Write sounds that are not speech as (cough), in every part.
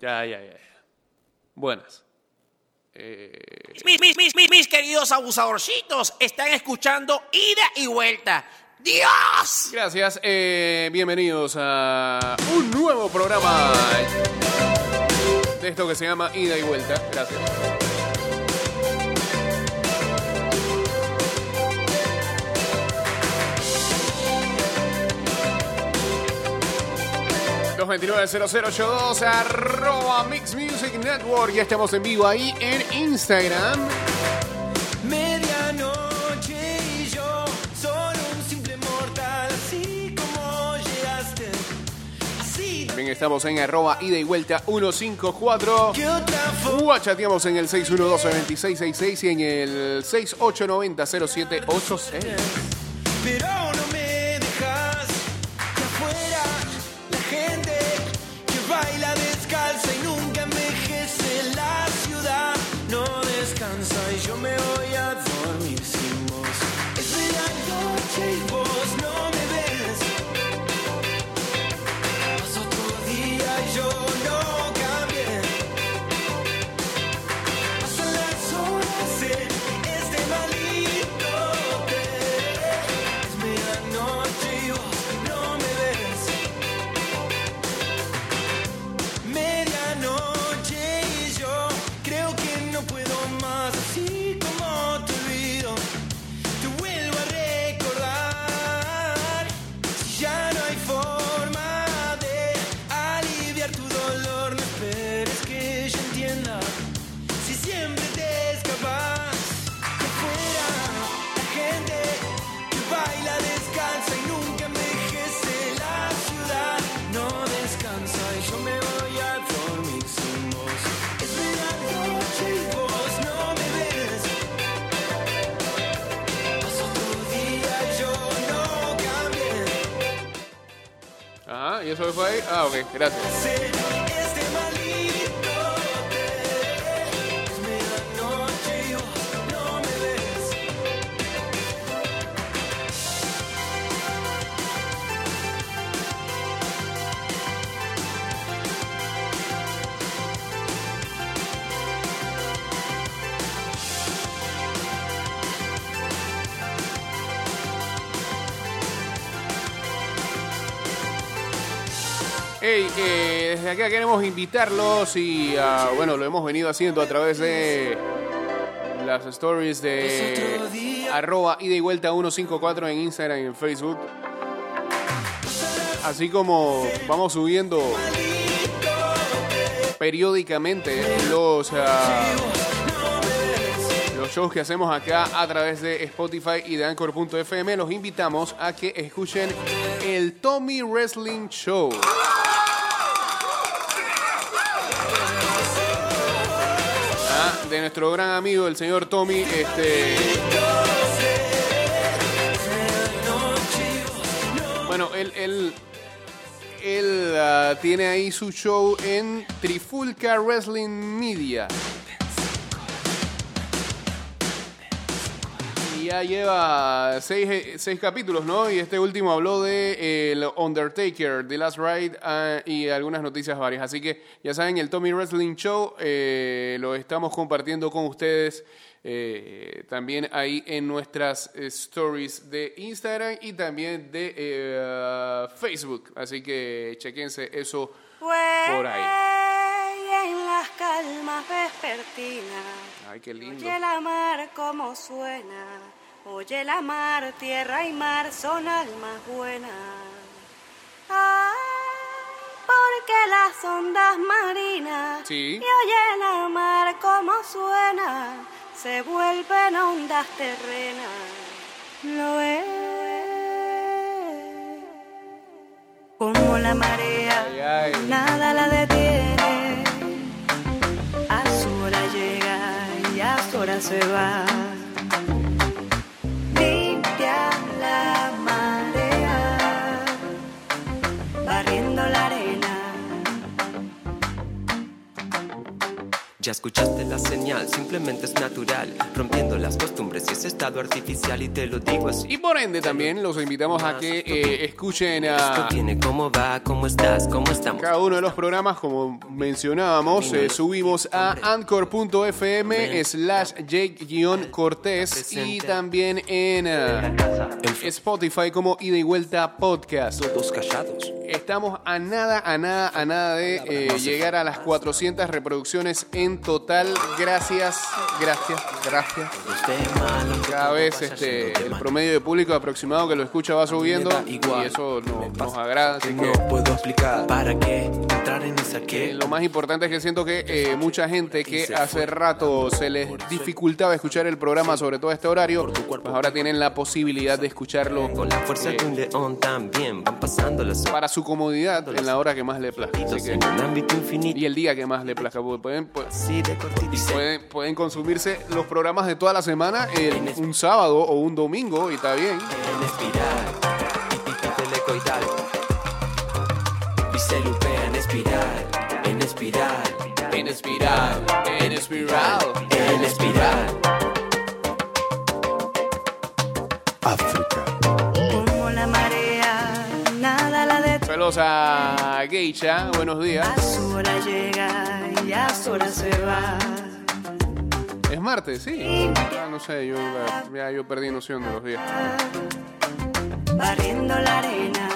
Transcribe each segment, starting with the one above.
Ya, ya, ya. Buenas. Eh, Mis, mis, mis, mis, mis queridos abusadorcitos están escuchando ida y vuelta. ¡Dios! gracias. eh, bienvenidos a un nuevo programa de esto que se llama Ida y Vuelta. Gracias. ...229-0082... ...arroba Mix Music Network... ...ya estamos en vivo ahí en Instagram... Medianoche y yo, solo un simple mortal, así como llegaste, así También estamos en arroba ida y vuelta 154. que otra forma. Uh, chateamos en el 612-2666 y en el 6890-0786. Gracias. Queremos invitarlos y ah, bueno, lo hemos venido haciendo a través de las stories de arroba ida y vuelta 154 en Instagram y en Facebook. Así como vamos subiendo periódicamente los, ah, los shows que hacemos acá a través de Spotify y de Anchor.fm, los invitamos a que escuchen el Tommy Wrestling Show. De nuestro gran amigo el señor Tommy, este. Bueno, él, él, él ah, tiene ahí su show en Trifulca Wrestling Media. Ya lleva seis, seis capítulos, ¿no? Y este último habló de eh, el Undertaker, The Last Ride ah, y algunas noticias varias. Así que ya saben, el Tommy Wrestling Show eh, lo estamos compartiendo con ustedes eh, también ahí en nuestras stories de Instagram y también de eh, ah, Facebook. Así que chequense eso por ahí. En las calmas vespertinas. Ay, qué lindo. Oye la mar como suena. Oye la mar, tierra y mar son almas buenas. Ay, porque las ondas marinas. Sí. Y oye la mar como suena. Se vuelven ondas terrenas. Lo es. Como la marea, Ay, ay. nada la detiene. Se va. Ya escuchaste la señal, simplemente es natural, rompiendo las costumbres y ese estado artificial y te lo digo así. Y por ende también los invitamos a que eh, escuchen a Esto ¿cómo va? ¿Cómo estás? ¿Cómo estamos? cada uno de los programas, como mencionábamos, eh, subimos a anchor.fm slash Jake-Cortés y también en eh, Spotify como Ida y Vuelta Podcast. Todos callados. Estamos a nada, a nada, a nada de eh, llegar a las 400 reproducciones en total. Gracias, gracias, gracias. Cada vez este, el promedio de público aproximado que lo escucha va subiendo y eso no- nos agrada. Así que puedo explicar para qué entrar en esa eh, que lo más importante es que siento que eh, mucha gente que hace rato se les dificultaba escuchar el programa, sobre todo a este horario, pues ahora tienen la posibilidad de escucharlo con la fuerza eh, de un león también van pasando las horas para su comodidad en la hora que más le plazca. Así que, y el día que más le plazca. Pueden, pu- así de cortito y pueden, pueden consumirse los programas de toda la semana en un sábado o un domingo y está bien. en espiral telecoidal y se lupea en espiral en espiral En espiral, en espiral, en espiral África. Como la marea, nada la detiene. Saludos a Geisha, buenos días. A su hora llega y a su hora se va. Es martes, sí. Ah, no sé, yo ya yo perdí noción de los días. Barriendo la arena.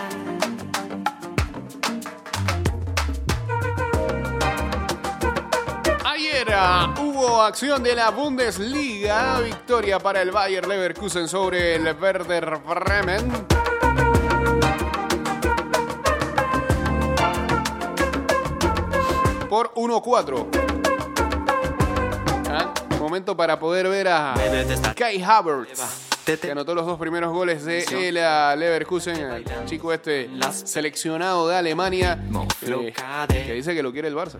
Ayer ah, hubo acción de la Bundesliga, victoria para el Bayer Leverkusen sobre el Werder Bremen. Por 1-4. Ah, Momento para poder ver a Kai Havertz. que anotó los dos primeros goles de el ah, Leverkusen, el chico este seleccionado de Alemania, eh, que dice que lo quiere el Barça.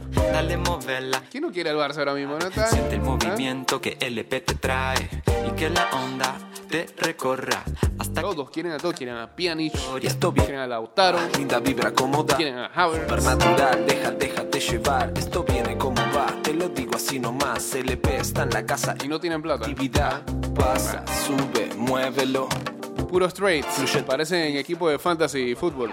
¿Quién no quiere el Barça ahora mismo? ¿No está? Siente el ¿Ah? movimiento que LP te trae y que la onda te recorra hasta que Todos quieren a todos, quieren a Pjanic, y quieren a Lautaro, Linda vibra cómoda. quieren a Havertz. Supernatural, deja, déjate llevar. Esto viene como va, te lo digo así nomás. LP está en la casa Y no tienen plata. Actividad pasa, sube, muévelo. Puros trades. Parecen equipo de fantasy fútbol.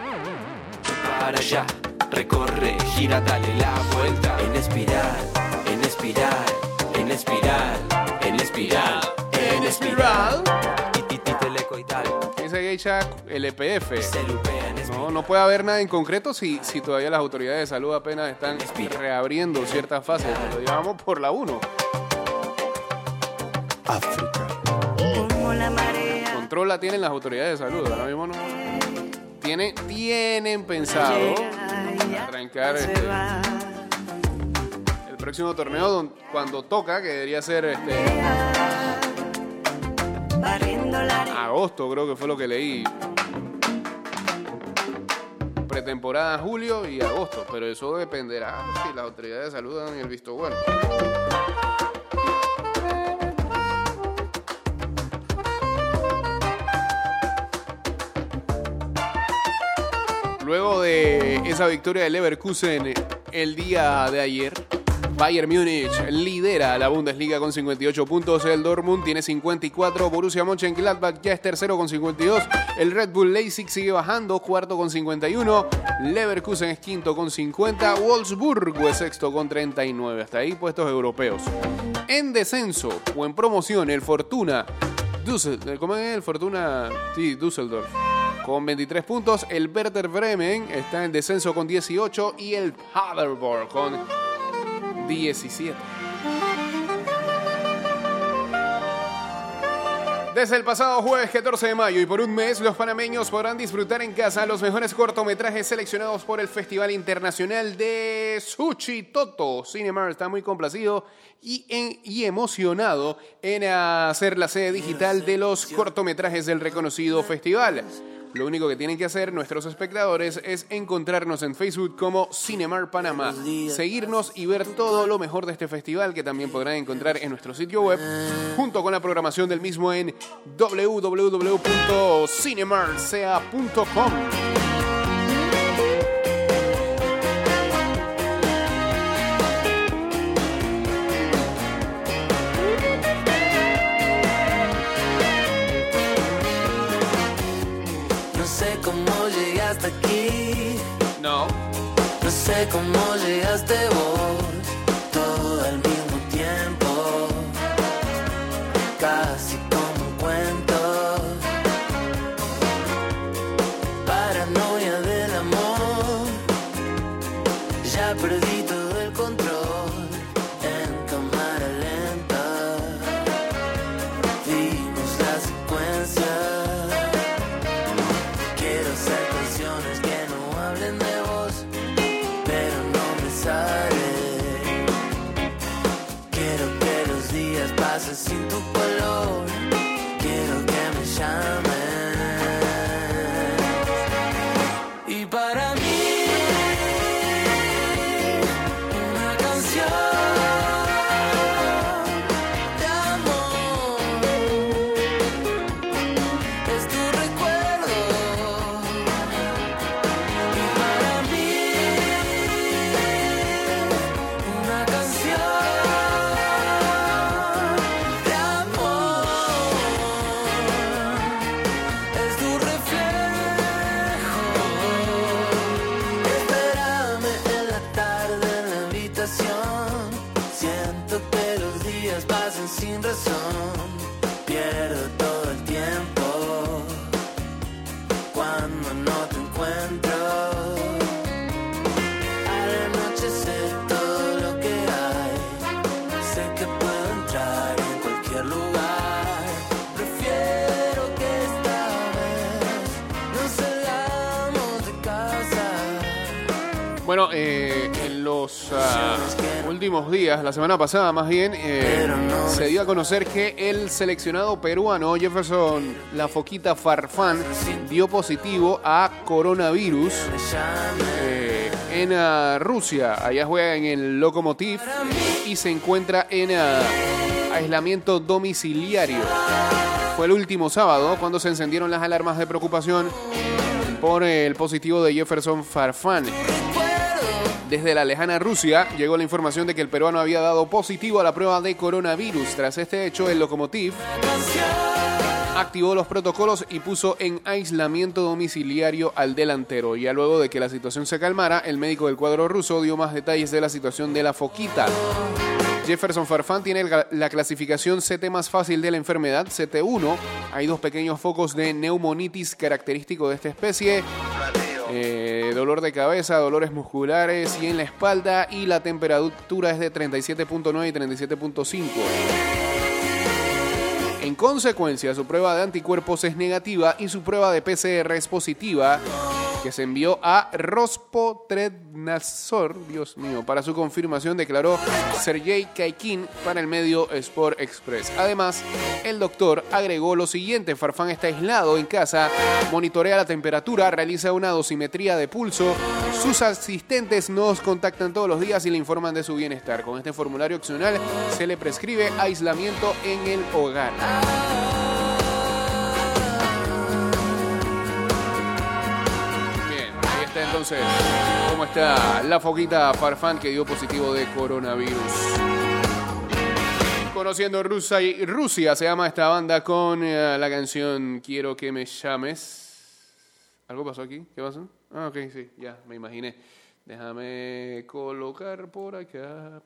para allá recorre gira dale la vuelta en espiral en espiral en espiral en espiral en espiral Dice Geisha, espiral No, no puede haber nada en concreto si, si todavía las autoridades de salud apenas están reabriendo ciertas fases. Pero llevamos por la 1. África. Control la tienen las autoridades de salud. Ahora mismo no. Tienen, tienen pensado arrancar este, el próximo torneo cuando toca, que debería ser este. Agosto, creo que fue lo que leí. Pretemporada julio y agosto, pero eso dependerá si las autoridades de salud dan el visto bueno. Luego de esa victoria de Leverkusen el día de ayer, Bayern Múnich lidera la Bundesliga con 58 puntos, el Dortmund tiene 54, Borussia Mönchengladbach ya es tercero con 52, el Red Bull Leipzig sigue bajando, cuarto con 51, Leverkusen es quinto con 50, Wolfsburgo es sexto con 39, hasta ahí puestos europeos. En descenso o en promoción, el Fortuna Düssel- ¿Cómo es el Fortuna? Sí, Düsseldorf. Con 23 puntos. El Werder Bremen está en descenso con 18. Y el Paderborn con 17. Desde el pasado jueves 14 de mayo y por un mes, los panameños podrán disfrutar en casa los mejores cortometrajes seleccionados por el Festival Internacional de Sushi Toto. Cinemar está muy complacido y, y emocionado en hacer la sede digital de los cortometrajes del reconocido festival. Lo único que tienen que hacer nuestros espectadores es encontrarnos en Facebook como Cinemar Panamá, seguirnos y ver todo lo mejor de este festival que también podrán encontrar en nuestro sitio web, junto con la programación del mismo en www.cinemarca.com. sé últimos días, la semana pasada más bien, eh, se dio a conocer que el seleccionado peruano Jefferson La Foquita Farfán dio positivo a coronavirus eh, en ah, Rusia. Allá juega en el Lokomotiv y se encuentra en ah, aislamiento domiciliario. Fue el último sábado cuando se encendieron las alarmas de preocupación por el positivo de Jefferson Farfán. Desde la lejana Rusia llegó la información de que el peruano había dado positivo a la prueba de coronavirus. Tras este hecho, el Lokomotiv activó los protocolos y puso en aislamiento domiciliario al delantero. Ya luego de que la situación se calmara, el médico del cuadro ruso dio más detalles de la situación de la foquita. Jefferson Farfán tiene la clasificación CT más fácil de la enfermedad, CT1. Hay dos pequeños focos de neumonitis característico de esta especie. Eh, dolor de cabeza, dolores musculares y en la espalda y la temperatura es de 37.9 y 37.5. En consecuencia, su prueba de anticuerpos es negativa y su prueba de PCR es positiva, que se envió a Rospotrednazor, Dios mío, para su confirmación, declaró Sergei Kaikin para el medio Sport Express. Además, el doctor agregó lo siguiente, Farfán está aislado en casa, monitorea la temperatura, realiza una dosimetría de pulso, sus asistentes nos contactan todos los días y le informan de su bienestar. Con este formulario opcional se le prescribe aislamiento en el hogar. Entonces cómo está la foquita Farfán que dio positivo de coronavirus. Conociendo Rusia Rusia se llama esta banda con eh, la canción Quiero que me llames. ¿Algo pasó aquí? ¿Qué pasó? Ah, ok, sí, ya, me imaginé. Déjame colocar por acá.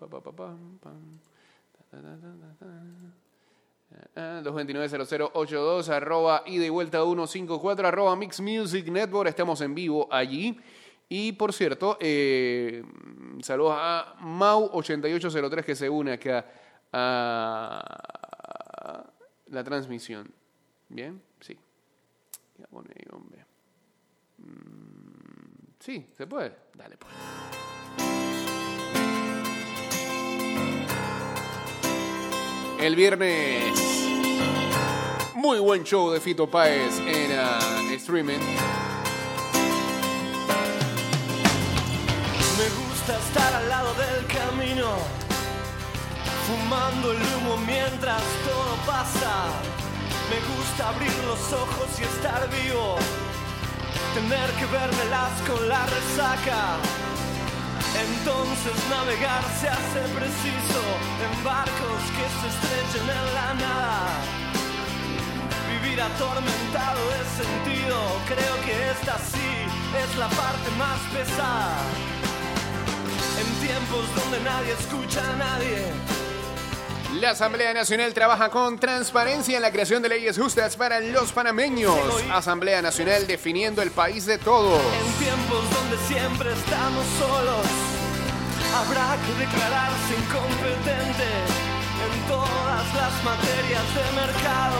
229-0082, arroba ida y vuelta 154, arroba Mix Music Network. Estamos en vivo allí. Y por cierto, eh, saludos a Mau8803 que se une acá a la transmisión. ¿Bien? Sí. Pone. Mm, sí, se puede. Dale, pues. El viernes. Muy buen show de Fito Páez en ah, streaming. Me gusta estar al lado del camino, fumando el humo mientras todo pasa. Me gusta abrir los ojos y estar vivo, tener que vermelas con la resaca. Entonces navegar se hace preciso en barcos que se estrechen en la nada. Vivir atormentado es sentido, creo que esta sí es la parte más pesada. donde nadie escucha a nadie. La Asamblea Nacional trabaja con transparencia en la creación de leyes justas para los panameños. Asamblea Nacional definiendo el país de todos. En tiempos donde siempre estamos solos, habrá que declararse incompetente en todas las materias de mercado.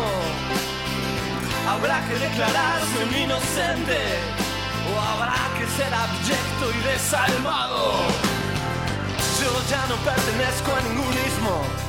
Habrá que declararse un inocente o habrá que ser abyecto y desalmado. Yo ya no pertenezco a ningún ismo.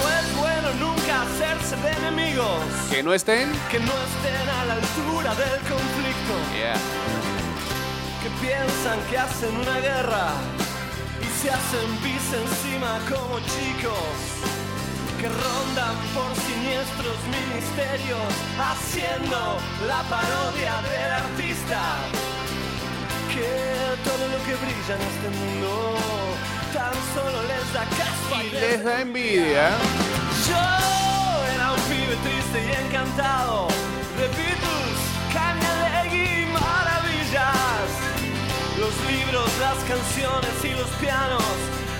No es bueno nunca hacerse de enemigos Que no estén. que no estén a la altura del conflicto, Yeah. que piensan que hacen una guerra y se hacen pis encima como chicos, que rondan por siniestros ministerios haciendo la parodia del artista, que todo lo que brilla en este mundo tan solo les da caspa y Les da envidia. yo era un pibe triste y encantado de Beatles, Cañalegui y maravillas. Los libros, las canciones y los pianos,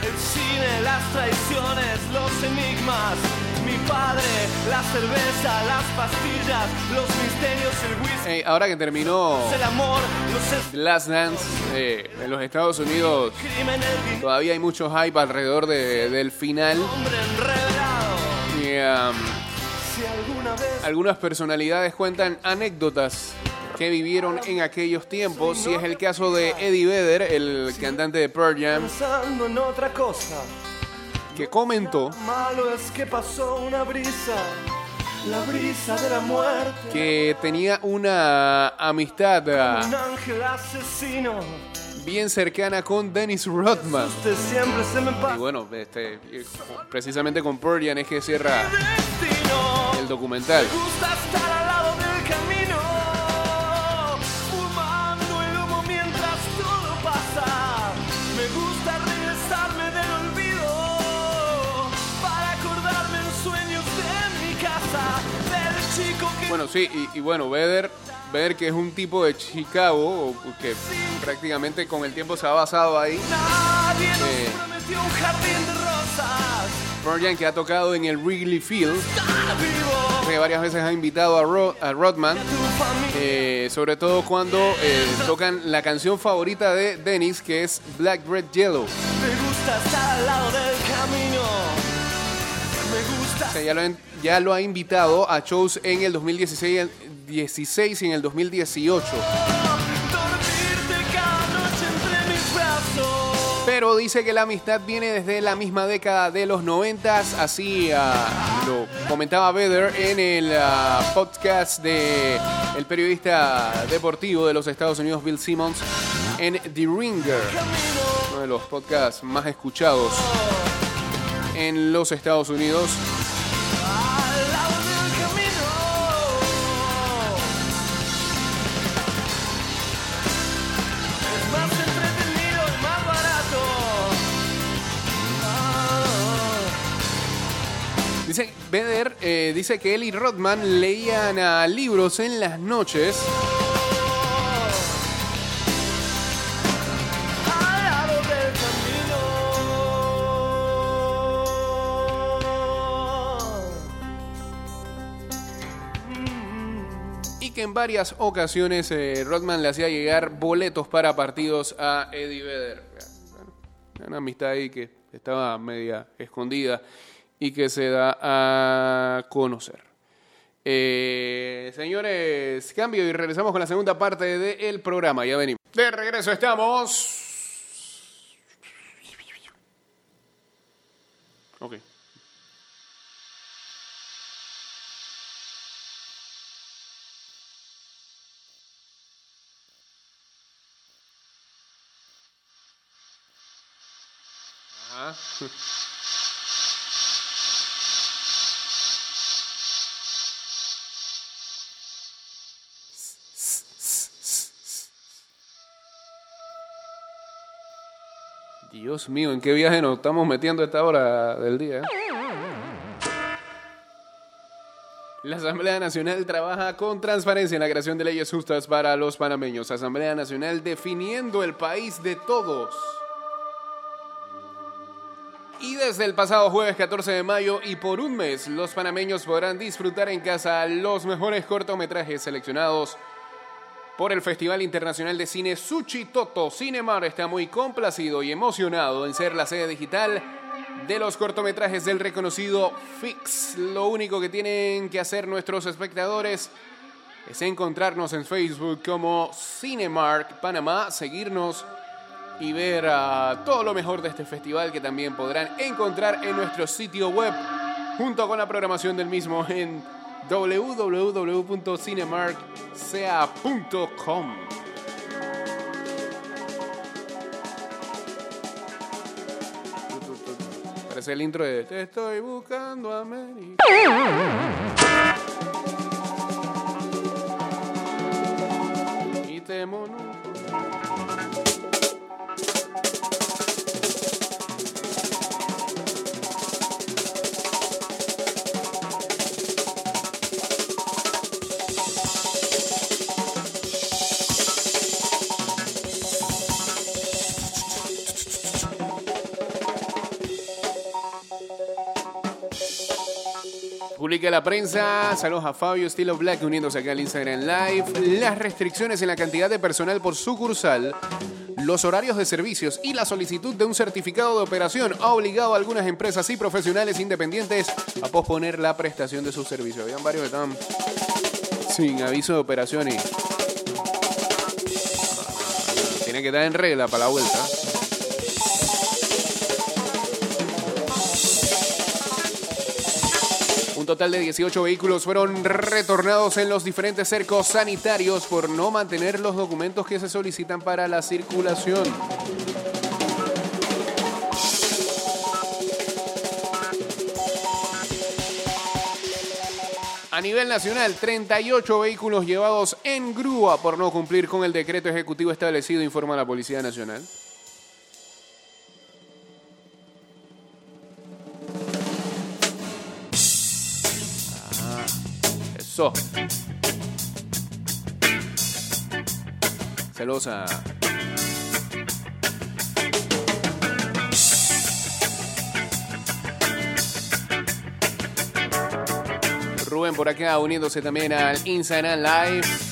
el cine, las traiciones, los enigmas. Mi padre, la cerveza, las pastillas, los misterios, el whisky, Eh, ahora que terminó el amor, los Last Dance eh, en los Estados Unidos, todavía hay mucho hype alrededor de- del final. Y, um, algunas personalidades cuentan anécdotas que vivieron en aquellos tiempos. Si es el caso de Eddie Vedder, el cantante de Pearl Jam, pensando en otra cosa. Que comentó Malo es que pasó una brisa, la brisa de la muerte. que tenía una amistad ah, Un ángel asesino. bien cercana con Dennis Rodman. Usted siempre se me Y pasa. bueno, este, precisamente con Pearl Jam es que cierra Destino. el documental. Me gusta estar Bueno, sí, y, bueno, Vedder, Vedder que es un tipo de Chicago, que prácticamente con el tiempo se ha basado ahí. Eh. que ha tocado en el Wrigley Field, que varias veces ha invitado a, Ro- a Rodman, eh, sobre todo cuando eh, tocan la canción favorita de Dennis, que es Black, Red, Yellow. me gusta estar al lado del Ya, lo ha invitado a shows en el 2016 y el- 16 y en el 2018. dormirte cada noche entre mis brazos. Pero dice que la amistad viene desde la misma década de los 90, así ah, lo comentaba Vedder en el ah, podcast de el periodista deportivo de los Estados Unidos Bill Simmons en The Ringer, uno de los podcasts más escuchados en los Estados Unidos. Dice Vedder eh, dice que él y Rodman leían ah, libros en las noches y que en varias ocasiones eh, Rodman le hacía llegar boletos para partidos a Eddie Vedder. Una amistad ahí que estaba media escondida y que se da a conocer. Eh, señores, cambio y regresamos con la segunda parte del programa. Ya venimos. De regreso estamos. Ok. Ajá. Mío, ¿en qué viaje nos estamos metiendo a esta hora del día? La Asamblea Nacional trabaja con transparencia en la creación de leyes justas para los panameños. Asamblea Nacional definiendo el país de todos. Y desde el pasado jueves 14 de mayo y por un mes, los panameños podrán disfrutar en casa los mejores cortometrajes seleccionados por el Festival Internacional de Cine Suchitoto. Cinemar está muy complacido y emocionado en ser la sede digital de los cortometrajes del reconocido Fix. Lo único que tienen que hacer nuestros espectadores es encontrarnos en Facebook como Cinemark Panamá, seguirnos y ver ah, todo lo mejor de este festival que también podrán encontrar en nuestro sitio web junto con la programación del mismo en www.cinemarkca.com. Parece el intro de Te estoy buscando América. Y. La prensa. Saludos a Fabio Estilo Black uniéndose acá al Instagram Live. Las restricciones en la cantidad de personal por sucursal, los horarios de servicios y la solicitud de un certificado de operación ha obligado a algunas empresas y profesionales independientes a posponer la prestación de sus servicios. Habían varios que estaban sin aviso de operación y. Tiene que estar en regla para la vuelta. Total de 18 vehículos fueron retornados en los diferentes cercos sanitarios por no mantener los documentos que se solicitan para la circulación. A nivel nacional, 38 vehículos llevados en grúa por no cumplir con el decreto ejecutivo establecido, informa la Policía Nacional. Eso. Saludos. Rubén por acá uniéndose también al Instagram Live.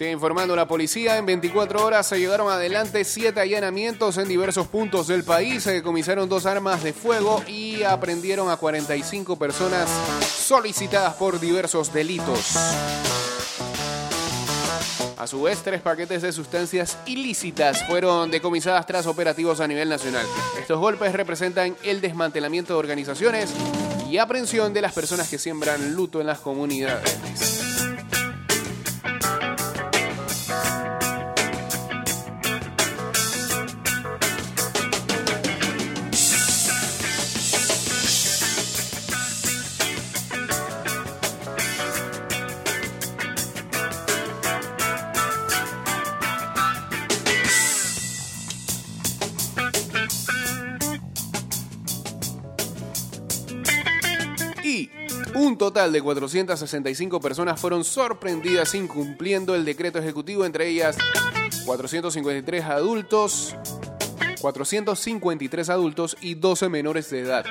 Sigue informando la policía. En 24 horas se llevaron adelante siete allanamientos en diversos puntos del país. Se decomisaron dos armas de fuego y aprendieron a 45 personas solicitadas por diversos delitos. A su vez, tres paquetes de sustancias ilícitas fueron decomisadas tras operativos a nivel nacional. Estos golpes representan el desmantelamiento de organizaciones y aprehensión de las personas que siembran luto en las comunidades. Total de 465 personas fueron sorprendidas incumpliendo el decreto ejecutivo, entre ellas 453 adultos, 453 adultos y 12 menores de edad.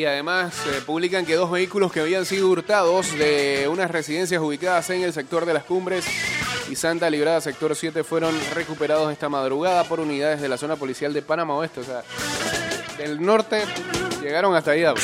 Y además eh, publican que dos vehículos que habían sido hurtados de unas residencias ubicadas en el sector de las cumbres y Santa Librada, sector 7, fueron recuperados esta madrugada por unidades de la zona policial de Panamá Oeste. O sea, del norte llegaron hasta allá.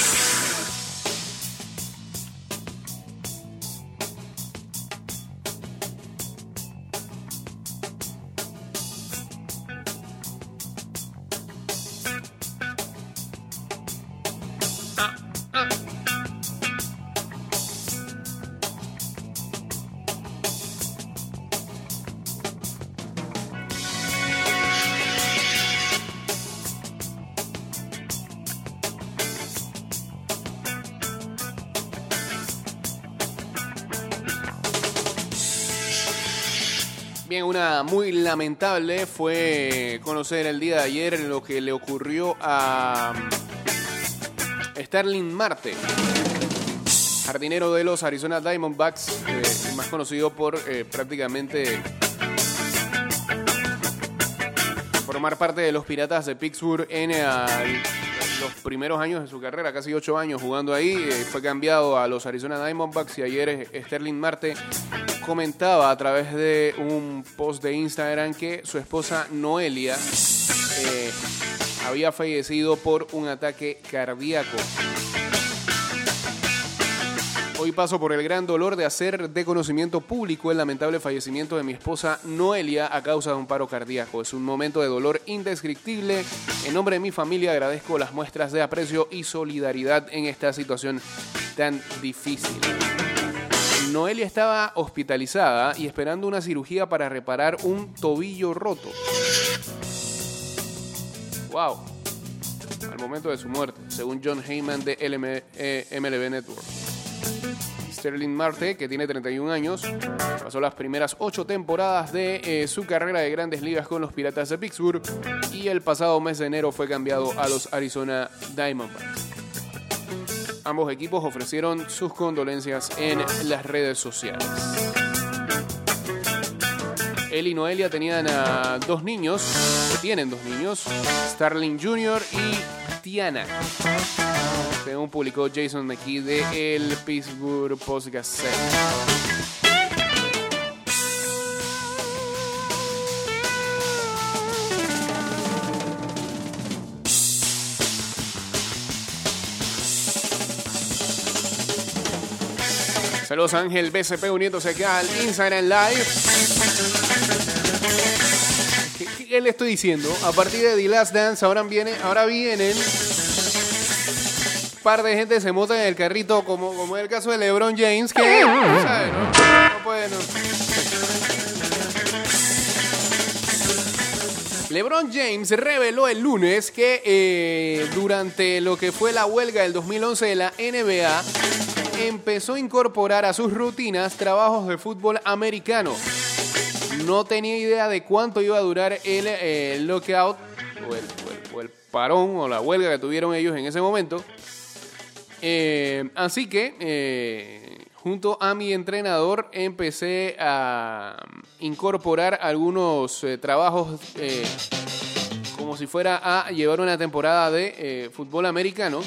Una muy lamentable fue conocer el día de ayer lo que le ocurrió a Sterling Marte, jardinero de los Arizona Diamondbacks, eh, más conocido por eh, prácticamente formar parte de los Piratas de Pittsburgh en eh, los primeros años de su carrera, casi ocho años jugando ahí. fue cambiado a los Arizona Diamondbacks y ayer Sterling Marte comentaba a través de un post de Instagram que su esposa Noelia eh, había fallecido por un ataque cardíaco. Hoy paso por el gran dolor de hacer de conocimiento público el lamentable fallecimiento de mi esposa Noelia a causa de un paro cardíaco. Es un momento de dolor indescriptible. En nombre de mi familia agradezco las muestras de aprecio y solidaridad en esta situación tan difícil. Noelia estaba hospitalizada y esperando una cirugía para reparar un tobillo roto. Wow. Al momento de su muerte, según John Heyman de LM, eh, MLB Network. Sterling Marte, que tiene 31 años, pasó las primeras ocho temporadas de eh, su carrera de grandes ligas con los Piratas de Pittsburgh y el pasado mes de enero fue cambiado a los Arizona Diamondbacks. Ambos equipos ofrecieron sus condolencias en las redes sociales. Él y Noelia tenían a dos niños, tienen dos niños, Starling Jr. y Tiana. Según publicó Jason McKee de el Pittsburgh Post Gazette. Saludos a Ángel BCP uniéndose acá al Instagram Live. ¿Qué, le estoy diciendo? A partir de The Last Dance ahora, viene, ahora vienen par de gente se monta en el carrito, como, como en el caso de LeBron James, que. LeBron James reveló el lunes que eh, durante lo que fue la huelga del 2011 de la NBA, empezó a incorporar a sus rutinas trabajos de fútbol americano. No tenía idea de cuánto iba a durar el, eh, lockout o el, parón o la huelga que tuvieron ellos en ese momento. Eh, así que, eh, junto a mi entrenador, empecé a incorporar algunos trabajos como si fuera a llevar una temporada de fútbol americano.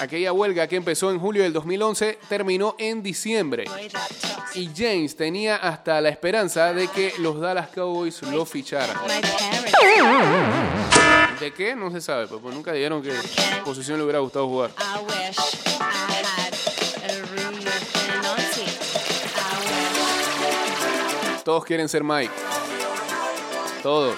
Aquella huelga que empezó en julio del 2011 terminó en diciembre. Y James tenía hasta la esperanza de que los Dallas Cowboys lo ficharan. ¿De qué? No se sabe, pues, pues nunca dijeron que posición le hubiera gustado jugar. Todos quieren ser Mike. Todos.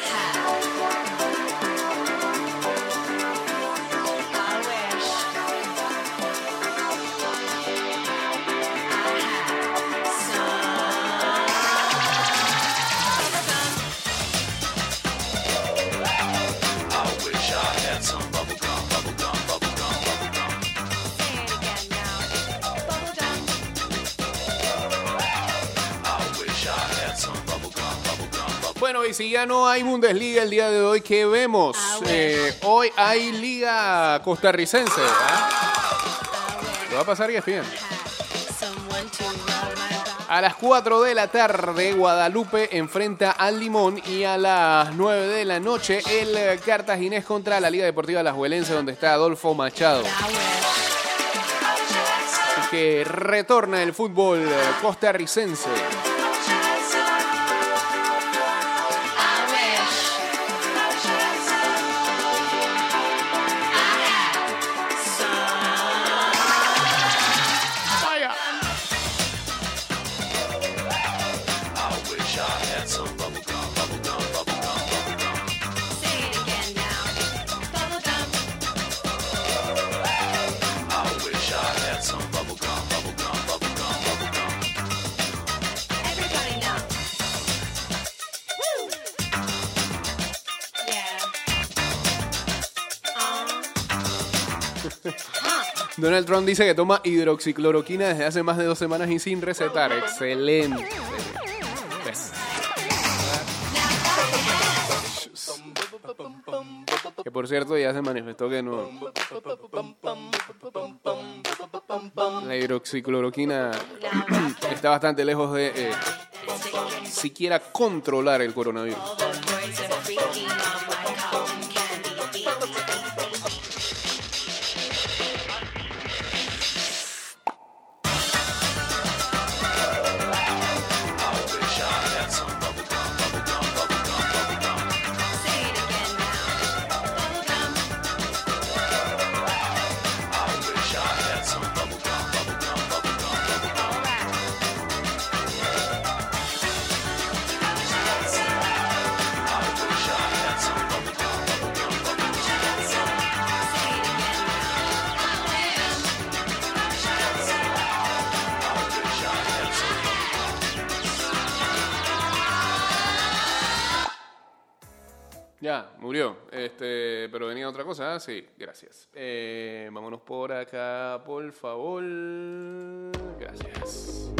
Bueno, y si ya no hay Bundesliga el día de hoy, ¿qué vemos? Eh, hoy hay Liga Costarricense. ¿ah? Lo va a pasar y bien. A las 4 de la tarde, Guadalupe enfrenta al Limón y a las 9 de la noche, el Cartaginés contra la Liga Deportiva Las Huelense, donde está Adolfo Machado. Así que retorna el fútbol costarricense. Donald Trump dice que toma hidroxicloroquina desde hace más de dos semanas y sin recetar. Excelente. Pues. Que por cierto ya se manifestó que no. La hidroxicloroquina está bastante lejos de eh, siquiera controlar el coronavirus. Sí, gracias. Eh, vámonos por acá, por favor. Gracias.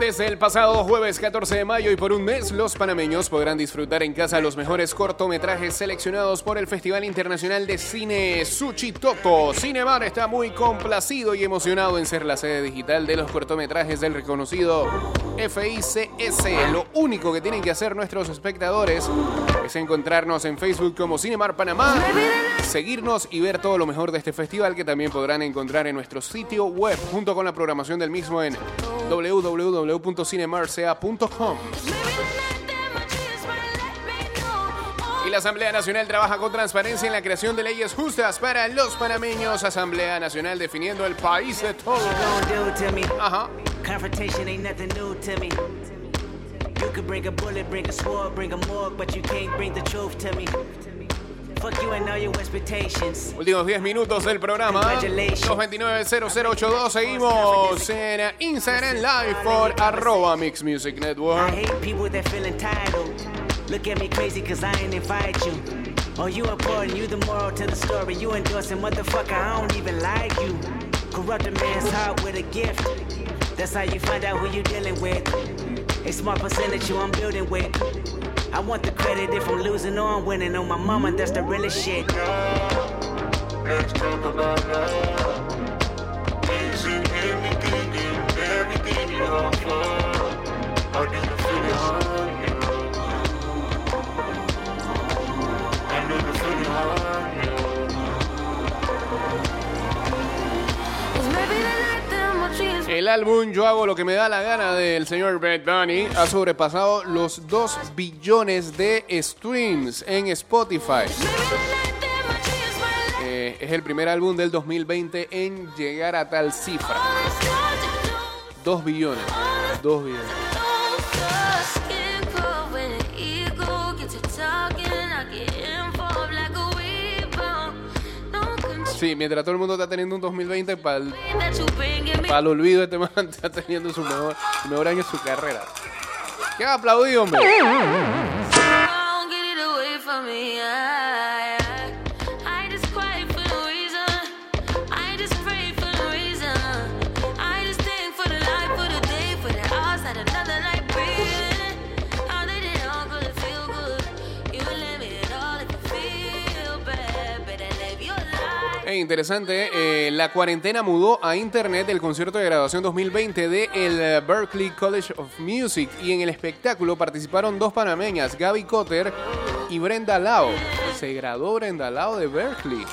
Desde el pasado jueves 14 de mayo y por un mes, los panameños podrán disfrutar en casa los mejores cortometrajes seleccionados por el Festival Internacional de Cine Suchitoto. Cinemar está muy complacido y emocionado en ser la sede digital de los cortometrajes del reconocido FICS. Lo único que tienen que hacer nuestros espectadores es encontrarnos en Facebook como Cinemar Panamá, seguirnos y ver todo lo mejor de este festival que también podrán encontrar en nuestro sitio web junto con la programación del mismo en www.cinemarca.com. Y la Asamblea Nacional trabaja con transparencia en la creación de leyes justas para los panameños. Asamblea Nacional definiendo el país de todos. Ajá. Confrontation ain't nothing new to me. You could bring a bullet, bring a sword, bring a morgue, but you can't bring the truth to me. Últimos 10 minutos del programa. 229-0082. Seguimos en Instagram Live por arroba Mix Music I Network. hate people that feel entitled. Look at me crazy cause I ain't invite you. Oh, you important, you the moral to the story. You endorsing, motherfucker, I don't even like you. Corrupt a man's heart with a gift. That's how you find out who you dealing with. A small percentage you I'm building with. I want the credit if I'm losing or I'm winning. On my mama, that's the realest shit. Álbum Yo hago lo que me da la gana del señor Bad Bunny ha sobrepasado los 2 billones de streams en Spotify. Eh, es el primer álbum del 2020 en llegar a tal cifra. 2 billones. 2 billones. Sí, mientras todo el mundo está teniendo un 2020 para el, el olvido, este man (laughs) está teniendo su mejor, su mejor año de su carrera. ¿Qué aplaudido, hombre? Interesante. eh, la cuarentena mudó a internet el concierto de graduación 2020 de el eh, Berklee College of Music y en el espectáculo participaron dos panameñas, Gaby Cotter y Brenda Lao. Se graduó Brenda Lao de Berkeley.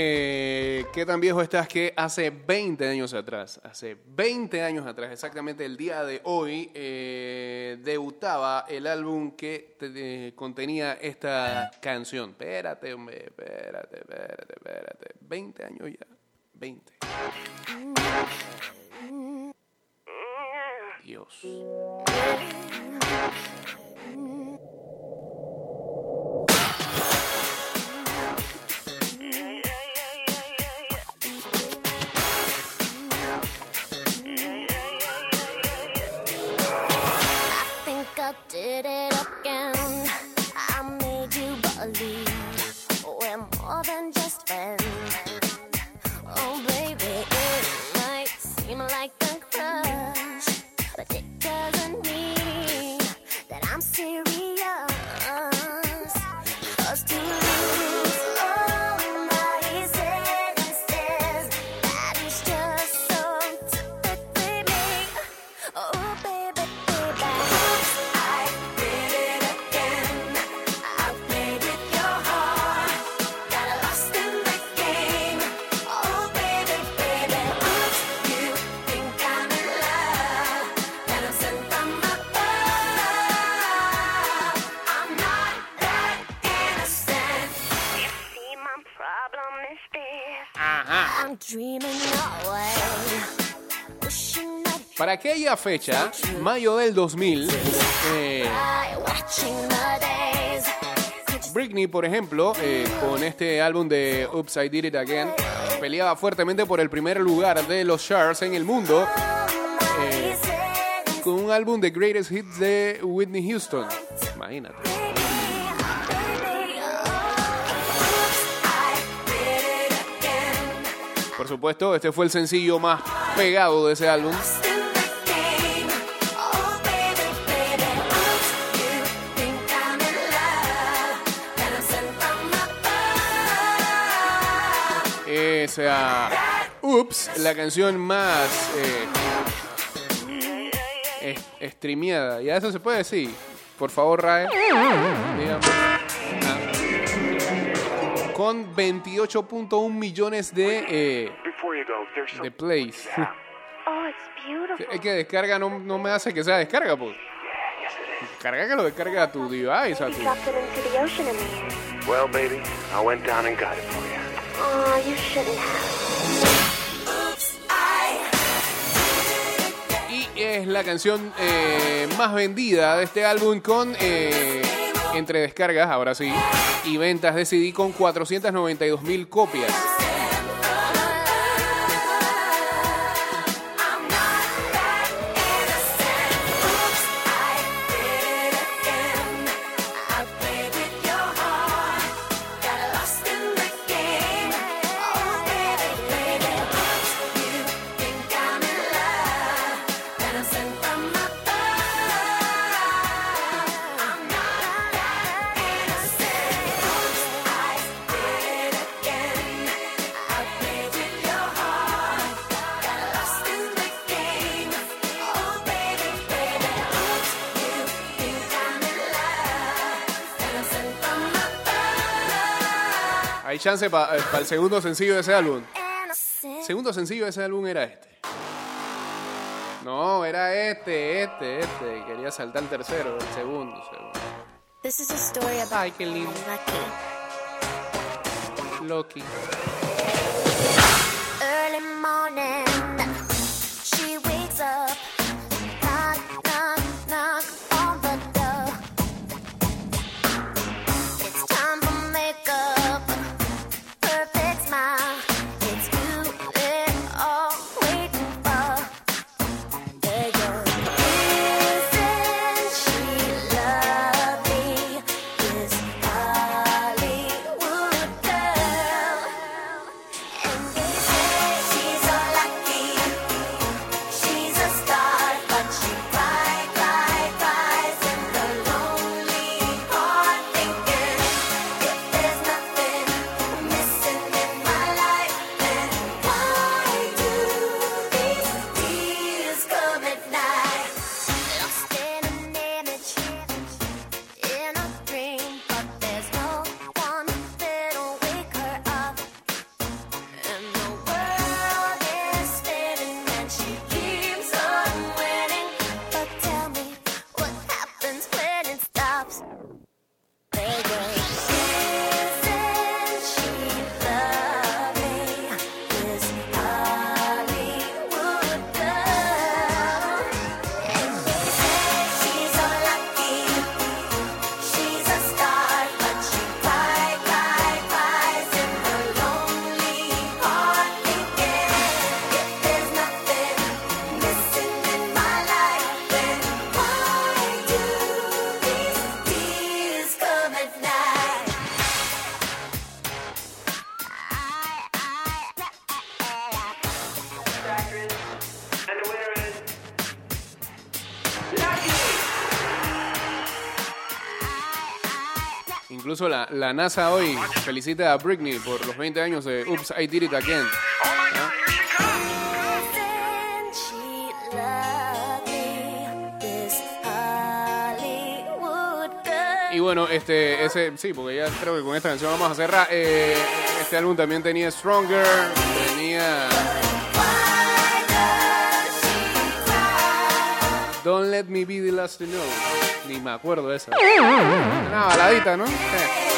Eh, ¿qué tan viejo estás que hace 20 años atrás? Hace 20 años atrás, exactamente el día de hoy, eh, debutaba el álbum que te- eh, contenía esta canción. Espérate, hombre, espérate, espérate, espérate. 20 años ya. 20. Dios. Did it fecha, mayo del 2000, eh. Britney, por ejemplo, eh, con este álbum de Oops, I Did It Again, peleaba fuertemente por el primer lugar de los charts en el mundo eh, con un álbum de Greatest Hits de Whitney Houston. Imagínate. Por supuesto, este fue el sencillo más pegado de ese álbum. Esa Oops, la canción más eh, es- streameada. Ya eso se puede decir. Por favor, Rae. Ah. Con 28.1 millones de, eh, de plays. (laughs) Oh, it's beautiful. Es que descarga no, no me hace que sea descarga, pues. Carga que lo descarga a tu device, a tu... Well, baby, I went down and got it for you. Oh. Y es la canción eh, más vendida de este álbum con, eh, entre descargas, ahora sí, y ventas de CD con 492 mil copias. Hay chance para el segundo sencillo de ese álbum. Segundo sencillo de ese álbum era este. No, era este, este, este. Quería saltar el tercero, el segundo, segundo. This is a story about Ay, qué lindo. Lucky. Loki. La, NASA hoy felicita a Britney por los 20 años de Oops, I Did It Again. ¿Ah? Y bueno, este, ese, sí, porque ya creo que con esta canción vamos a cerrar. Eh, este álbum también tenía Stronger, tenía? Don't Let Me Be the Last to Know. Ni me acuerdo de esa. Una baladita, ¿no? Sí.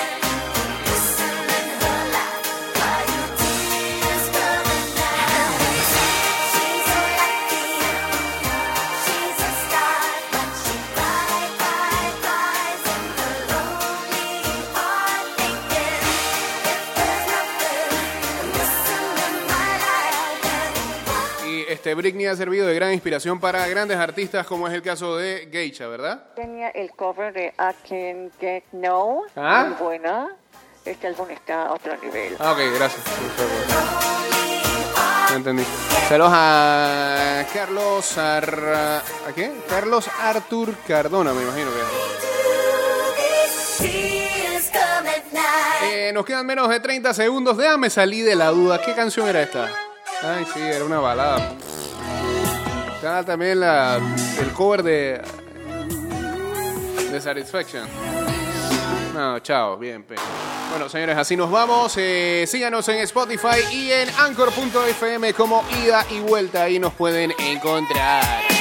Este Britney ha servido de gran inspiración para grandes artistas como es el caso de Geisha, ¿verdad? Tenía el cover de I Can Get No, Ah. muy buena. Este álbum está a otro nivel. Ah, ok, gracias. No entendí. Saludos a Carlos Ar... ¿A qué? Carlos Artur Cardona, me imagino que. Eh, nos quedan menos de 30 segundos. Déjame salir de la duda. ¿Qué canción era esta? Ay, sí, era una balada. Está también el cover de. de Satisfaction. No, chao, bien, pe. Bueno, señores, así nos vamos. Eh, síganos en Spotify y en Anchor.fm como ida y vuelta. Ahí nos pueden encontrar.